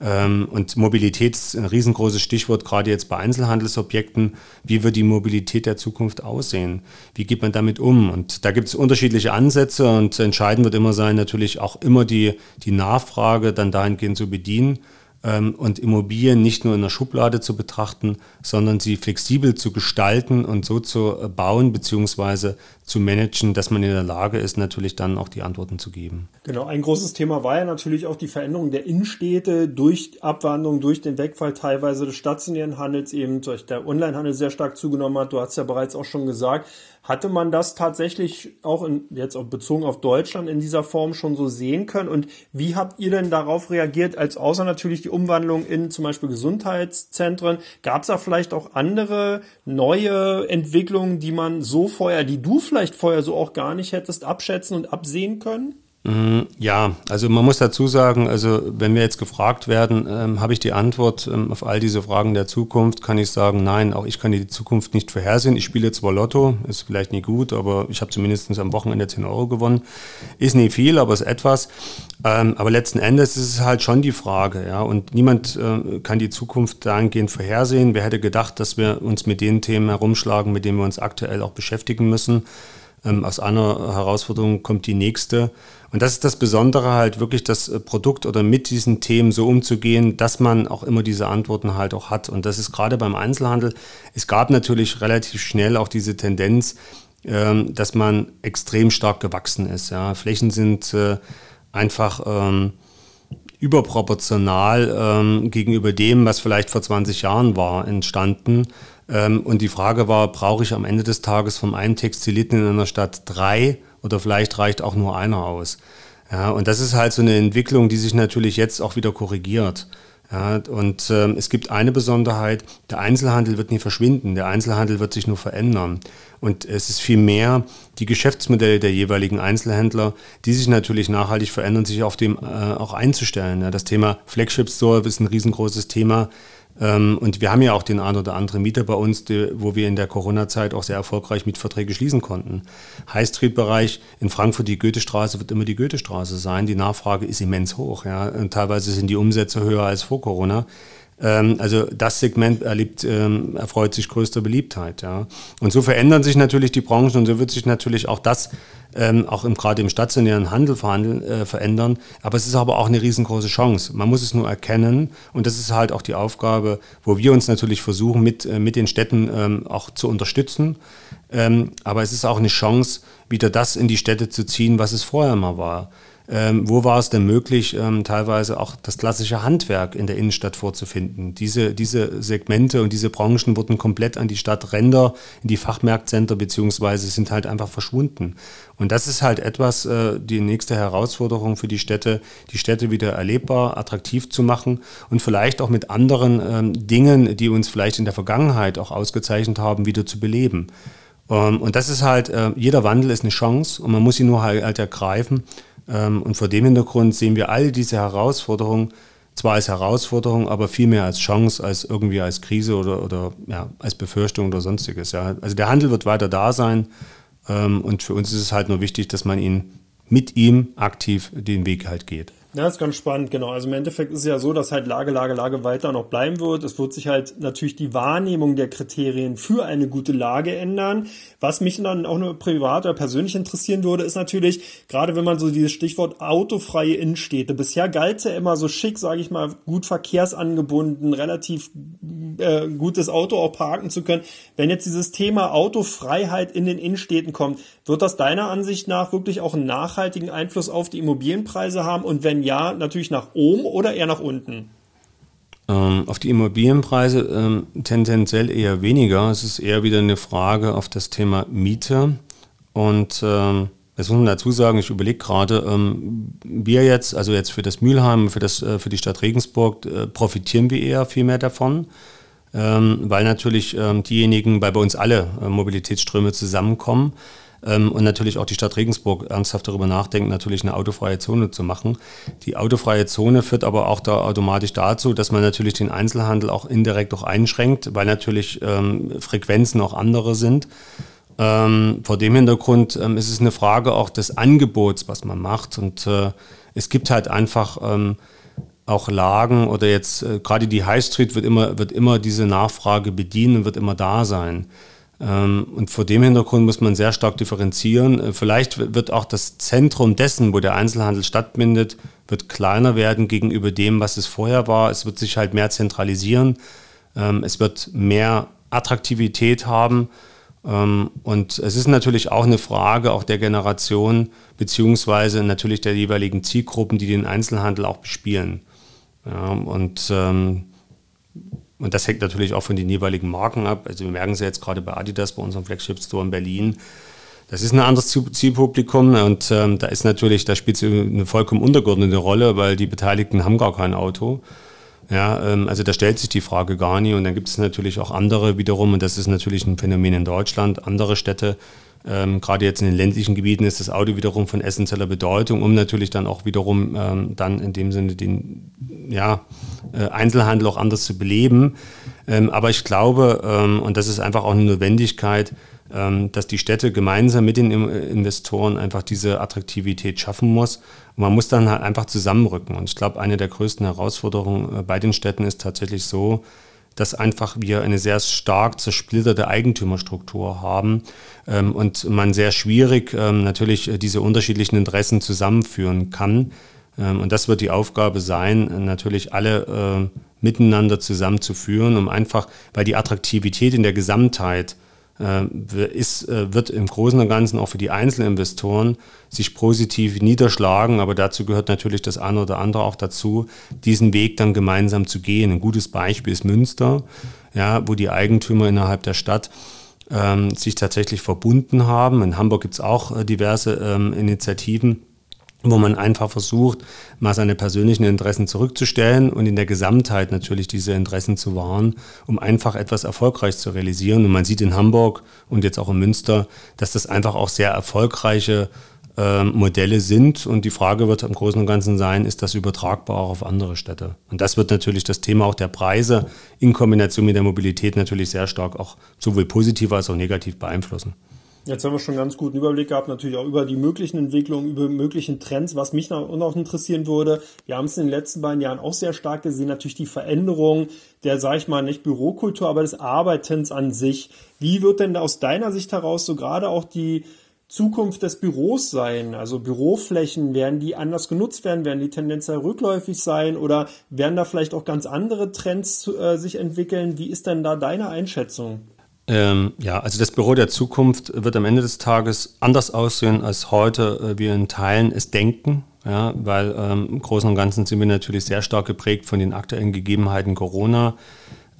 Ähm, und Mobilität ist ein riesengroßes Stichwort, gerade jetzt bei Einzelhandelsobjekten. Wie wird die Mobilität der Zukunft aussehen? Wie geht man damit um? Und da gibt es unterschiedliche Ansätze und entscheidend wird immer sein, natürlich auch immer die, die Nachfrage dann dahingehend zu bedienen. Ähm, und Immobilien nicht nur in der Schublade zu betrachten, sondern sie flexibel zu gestalten und so zu äh, bauen bzw. zu managen, dass man in der Lage ist, natürlich dann auch die Antworten zu geben. Genau, ein großes Thema war ja natürlich auch die Veränderung der Innenstädte durch Abwanderung, durch den Wegfall teilweise des stationären Handels, eben durch der Onlinehandel sehr stark zugenommen hat. Du hast ja bereits auch schon gesagt, hatte man das tatsächlich auch in, jetzt auch bezogen auf Deutschland in dieser Form schon so sehen können? Und wie habt ihr denn darauf reagiert, als außer natürlich die Umwandlung in zum Beispiel Gesundheitszentren? Gab es da vielleicht auch andere neue Entwicklungen, die man so vorher, die du vielleicht vorher so auch gar nicht hättest abschätzen und absehen können? Mhm, ja, also man muss dazu sagen, also wenn wir jetzt gefragt werden, ähm, habe ich die Antwort ähm, auf all diese Fragen der Zukunft, kann ich sagen, nein, auch ich kann die Zukunft nicht vorhersehen. Ich spiele zwar Lotto, ist vielleicht nie gut, aber ich habe zumindest am Wochenende 10 Euro gewonnen. Ist nie viel, aber ist etwas. Ähm, aber letzten Endes ist es halt schon die Frage, ja, und niemand äh, kann die Zukunft dahingehend vorhersehen. Wer hätte gedacht, dass wir uns mit den Themen herumschlagen, mit denen wir uns aktuell auch beschäftigen müssen? Ähm, aus einer Herausforderung kommt die nächste. Und das ist das Besondere halt wirklich das äh, Produkt oder mit diesen Themen so umzugehen, dass man auch immer diese Antworten halt auch hat. Und das ist gerade beim Einzelhandel. Es gab natürlich relativ schnell auch diese Tendenz, ähm, dass man extrem stark gewachsen ist. Ja. Flächen sind äh, einfach ähm, überproportional ähm, gegenüber dem, was vielleicht vor 20 Jahren war, entstanden. Ähm, und die Frage war, brauche ich am Ende des Tages vom einen Textiliten in einer Stadt drei oder vielleicht reicht auch nur einer aus? Ja, und das ist halt so eine Entwicklung, die sich natürlich jetzt auch wieder korrigiert. Ja, und ähm, es gibt eine Besonderheit, der Einzelhandel wird nie verschwinden, der Einzelhandel wird sich nur verändern. Und es ist vielmehr die Geschäftsmodelle der jeweiligen Einzelhändler, die sich natürlich nachhaltig verändern, sich auf dem äh, auch einzustellen. Ja, das Thema Flagship Store ist ein riesengroßes Thema. Ähm, und wir haben ja auch den ein oder anderen Mieter bei uns, wo wir in der Corona-Zeit auch sehr erfolgreich Mietverträge schließen konnten. High Street-Bereich in Frankfurt, die Goethestraße wird immer die Goethestraße sein. Die Nachfrage ist immens hoch. Ja. Und teilweise sind die Umsätze höher als vor Corona. Ähm, also das Segment erlebt, ähm, erfreut sich größter Beliebtheit. Ja. Und so verändern sich natürlich die Branchen und so wird sich natürlich auch das ähm, auch im, gerade im stationären Handel äh, verändern. Aber es ist aber auch eine riesengroße Chance. Man muss es nur erkennen und das ist halt auch die Aufgabe, wo wir uns natürlich versuchen, mit, äh, mit den Städten auch zu unterstützen. Aber es ist auch eine Chance, wieder das in die Städte zu ziehen, was es vorher mal war. Ähm, wo war es denn möglich, ähm, teilweise auch das klassische Handwerk in der Innenstadt vorzufinden? Diese, diese Segmente und diese Branchen wurden komplett an die Stadtränder, in die Fachmärktzentren beziehungsweise sind halt einfach verschwunden. Und das ist halt etwas, äh, die nächste Herausforderung für die Städte, die Städte wieder erlebbar, attraktiv zu machen und vielleicht auch mit anderen ähm, Dingen, die uns vielleicht in der Vergangenheit auch ausgezeichnet haben, wieder zu beleben. Ähm, und das ist halt, äh, jeder Wandel ist eine Chance und man muss ihn nur halt, halt ergreifen. Ähm, und vor dem Hintergrund sehen wir all diese Herausforderungen zwar als Herausforderung, aber vielmehr als Chance, als irgendwie als Krise oder, oder ja, als Befürchtung oder sonstiges. Ja. Also der Handel wird weiter da sein ähm, und für uns ist es halt nur wichtig, dass man ihn mit ihm aktiv den Weg halt geht. Ja, ist ganz spannend, genau. Also im Endeffekt ist es ja so, dass halt Lage, Lage, Lage weiter noch bleiben wird. Es wird sich halt natürlich die Wahrnehmung der Kriterien für eine gute Lage ändern. Was mich dann auch nur privat oder persönlich interessieren würde, ist natürlich, gerade wenn man so dieses Stichwort autofreie Innenstädte, bisher galt es ja immer so schick, sage ich mal, gut verkehrsangebunden, relativ äh, gutes Auto auch parken zu können. Wenn jetzt dieses Thema Autofreiheit in den Innenstädten kommt, wird das deiner Ansicht nach wirklich auch einen nachhaltigen Einfluss auf die Immobilienpreise haben? Und wenn ja, natürlich nach oben oder eher nach unten? Ähm, auf die Immobilienpreise ähm, tendenziell eher weniger. Es ist eher wieder eine Frage auf das Thema Miete. Und ähm, Jetzt muss man dazu sagen, ich überlege gerade, ähm, wir jetzt, also jetzt für das Mülheim, für, das, äh, für die Stadt Regensburg, äh, profitieren wir eher viel mehr davon, ähm, weil natürlich ähm, diejenigen, weil bei uns alle äh, Mobilitätsströme zusammenkommen und natürlich auch die Stadt Regensburg ernsthaft darüber nachdenkt, natürlich eine autofreie Zone zu machen. Die autofreie Zone führt aber auch da automatisch dazu, dass man natürlich den Einzelhandel auch indirekt auch einschränkt, weil natürlich ähm, Frequenzen auch andere sind. Ähm, vor dem Hintergrund ähm, ist es eine Frage auch des Angebots, was man macht. Und äh, es gibt halt einfach ähm, auch Lagen oder jetzt äh, gerade die High Street wird immer, wird immer diese Nachfrage bedienen und wird immer da sein. Ähm, und vor dem Hintergrund muss man sehr stark differenzieren. Äh, vielleicht wird auch das Zentrum dessen, wo der Einzelhandel stattfindet, wird kleiner werden gegenüber dem, was es vorher war. Es wird sich halt mehr zentralisieren. Ähm, es wird mehr Attraktivität haben. Ähm, und es ist natürlich auch eine Frage auch der Generation beziehungsweise natürlich der jeweiligen Zielgruppen, die den Einzelhandel auch bespielen. Und und das hängt natürlich auch von den jeweiligen Marken ab. Also wir merken es ja jetzt gerade bei Adidas, bei unserem Flagship Store in Berlin. Das ist ein anderes Zielpublikum und ähm, da ist natürlich, da spielt es eine vollkommen untergeordnete Rolle, weil die Beteiligten haben gar kein Auto. Ja, ähm, also da stellt sich die Frage gar nicht. Und dann gibt es natürlich auch andere wiederum, und das ist natürlich ein Phänomen in Deutschland, andere Städte, ähm, gerade jetzt in den ländlichen Gebieten ist das Auto wiederum von essentieller Bedeutung, um natürlich dann auch wiederum ähm, dann in dem Sinne den ja, äh, Einzelhandel auch anders zu beleben. Ähm, aber ich glaube, ähm, und das ist einfach auch eine Notwendigkeit, ähm, dass die Städte gemeinsam mit den Investoren einfach diese Attraktivität schaffen muss. Und man muss dann halt einfach zusammenrücken. Und ich glaube, eine der größten Herausforderungen äh, bei den Städten ist tatsächlich so, dass einfach wir eine sehr stark zersplitterte Eigentümerstruktur haben und man sehr schwierig natürlich äh, diese unterschiedlichen Interessen zusammenführen kann. Ähm, und das wird die Aufgabe sein, natürlich alle äh, miteinander zusammenzuführen, um einfach, weil die Attraktivität in der Gesamtheit äh, ist, äh, wird im Großen und Ganzen auch für die Einzelinvestoren sich positiv niederschlagen, aber dazu gehört natürlich das eine oder andere auch dazu, diesen Weg dann gemeinsam zu gehen. Ein gutes Beispiel ist Münster, ja, wo die Eigentümer innerhalb der Stadt ähm, sich tatsächlich verbunden haben. In Hamburg gibt es auch äh, diverse ähm, Initiativen wo man einfach versucht, mal seine persönlichen Interessen zurückzustellen und in der Gesamtheit natürlich diese Interessen zu wahren, um einfach etwas erfolgreich zu realisieren. Und man sieht in Hamburg und jetzt auch in Münster, dass das einfach auch sehr erfolgreiche äh, Modelle sind. Und die Frage wird im Großen und Ganzen sein, ist das übertragbar auch auf andere Städte? Und das wird natürlich das Thema auch der Preise in Kombination mit der Mobilität natürlich sehr stark auch sowohl positiv als auch negativ beeinflussen. Jetzt haben wir schon einen ganz guten Überblick gehabt, natürlich auch über die möglichen Entwicklungen, über möglichen Trends. Was mich noch, interessieren würde, wir haben es in den letzten beiden Jahren auch sehr stark gesehen, natürlich die Veränderung der, sag ich mal, nicht Bürokultur, aber des Arbeitens an sich. Wie wird denn aus deiner Sicht heraus so gerade auch die Zukunft des Büros sein? Also Büroflächen, werden die anders genutzt werden? Werden die tendenziell rückläufig sein? Oder werden da vielleicht auch ganz andere Trends äh, sich entwickeln? Wie ist denn da deine Einschätzung? Ähm, ja, also das Büro der Zukunft wird am Ende des Tages anders aussehen als heute äh, wir in Teilen es denken. Ja, weil ähm, im Großen und Ganzen sind wir natürlich sehr stark geprägt von den aktuellen Gegebenheiten Corona.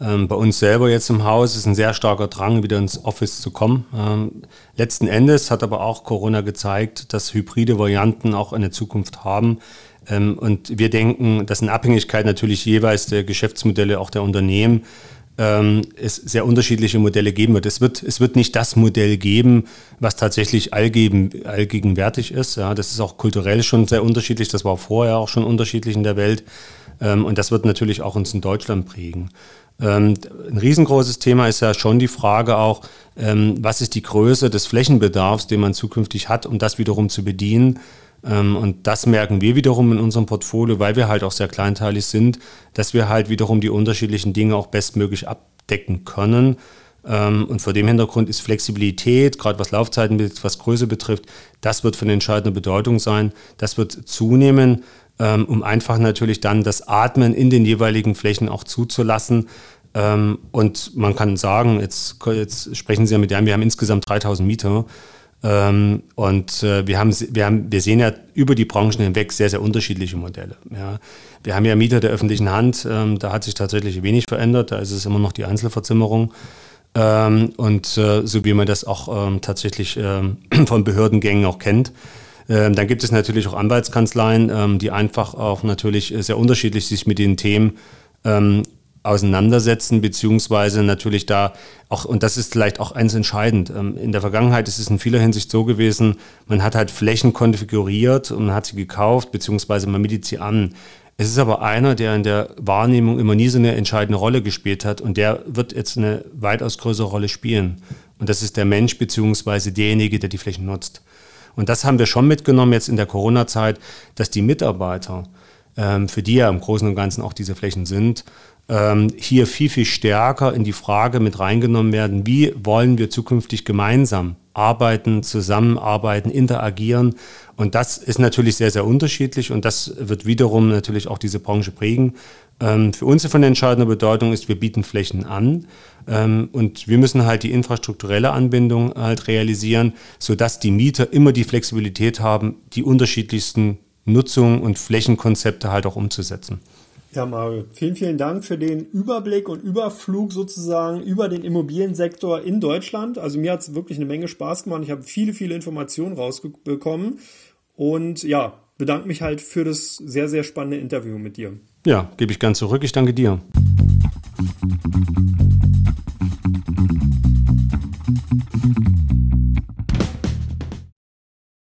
Ähm, bei uns selber jetzt im Haus ist ein sehr starker Drang, wieder ins Office zu kommen. Ähm, letzten Endes hat aber auch Corona gezeigt, dass hybride Varianten auch eine Zukunft haben. Ähm, und wir denken, dass in Abhängigkeit natürlich jeweils der Geschäftsmodelle auch der Unternehmen ähm, es sehr unterschiedliche Modelle geben wird. Es wird, es wird nicht das Modell geben, was tatsächlich allgeben, allgegenwärtig ist. Ja, das ist auch kulturell schon sehr unterschiedlich. Das war vorher auch schon unterschiedlich in der Welt. Ähm, und das wird natürlich auch uns in Deutschland prägen. Ähm, ein riesengroßes Thema ist ja schon die Frage auch, ähm, was ist die Größe des Flächenbedarfs, den man zukünftig hat, um das wiederum zu bedienen. Ähm, und das merken wir wiederum in unserem Portfolio, weil wir halt auch sehr kleinteilig sind, dass wir halt wiederum die unterschiedlichen Dinge auch bestmöglich abdecken können. Ähm, und vor dem Hintergrund ist Flexibilität, gerade was Laufzeiten, was Größe betrifft, das wird von entscheidender Bedeutung sein. Das wird zunehmen, ähm, um einfach natürlich dann das Atmen in den jeweiligen Flächen auch zuzulassen. Und man kann sagen, jetzt, jetzt sprechen Sie ja mit dem, wir haben insgesamt 3000 Mieter. Ähm, und äh, wir, haben, wir, haben, wir sehen ja über die Branchen hinweg sehr, sehr unterschiedliche Modelle. Ja. Wir haben ja Mieter der öffentlichen Hand, ähm, da hat sich tatsächlich wenig verändert, da ist es immer noch die Einzelverzimmerung. Ähm, und äh, so wie man das auch ähm, tatsächlich ähm, *clears throat* von Behördengängen auch kennt. Ähm, dann gibt es natürlich auch Anwaltskanzleien, die einfach auch natürlich sehr unterschiedlich sich mit den Themen auseinandersetzen, beziehungsweise natürlich da auch, und das ist vielleicht auch eins entscheidend, ähm, in der Vergangenheit ist es in vieler Hinsicht so gewesen, man hat halt Flächen konfiguriert und man hat sie gekauft, beziehungsweise man mietet sie an. Es ist aber einer, der in der Wahrnehmung immer nie so eine entscheidende Rolle gespielt hat und der wird jetzt eine weitaus größere Rolle spielen. Und das ist der Mensch, beziehungsweise derjenige, der die Flächen nutzt. Und das haben wir schon mitgenommen jetzt in der Corona-Zeit, dass die Mitarbeiter ähm, für die ja im Großen und Ganzen auch diese Flächen sind, ähm, hier viel, viel stärker in die Frage mit reingenommen werden, wie wollen wir zukünftig gemeinsam arbeiten, zusammenarbeiten, interagieren. Und das ist natürlich sehr, sehr unterschiedlich und das wird wiederum natürlich auch diese Branche prägen. Ähm, für uns von entscheidender Bedeutung ist, wir bieten Flächen an ähm, und wir müssen halt die infrastrukturelle Anbindung halt realisieren, sodass die Mieter immer die Flexibilität haben, die unterschiedlichsten Nutzungen und Flächenkonzepte halt auch umzusetzen. Ja, Mario, vielen, vielen Dank für den Überblick und Überflug sozusagen über den Immobiliensektor in Deutschland. Also mir hat es wirklich eine Menge Spaß gemacht. Ich habe viele, viele Informationen rausbekommen und ja, bedanke mich halt für das sehr, sehr spannende Interview mit dir. Ja, gebe ich gern zurück. Ich danke dir.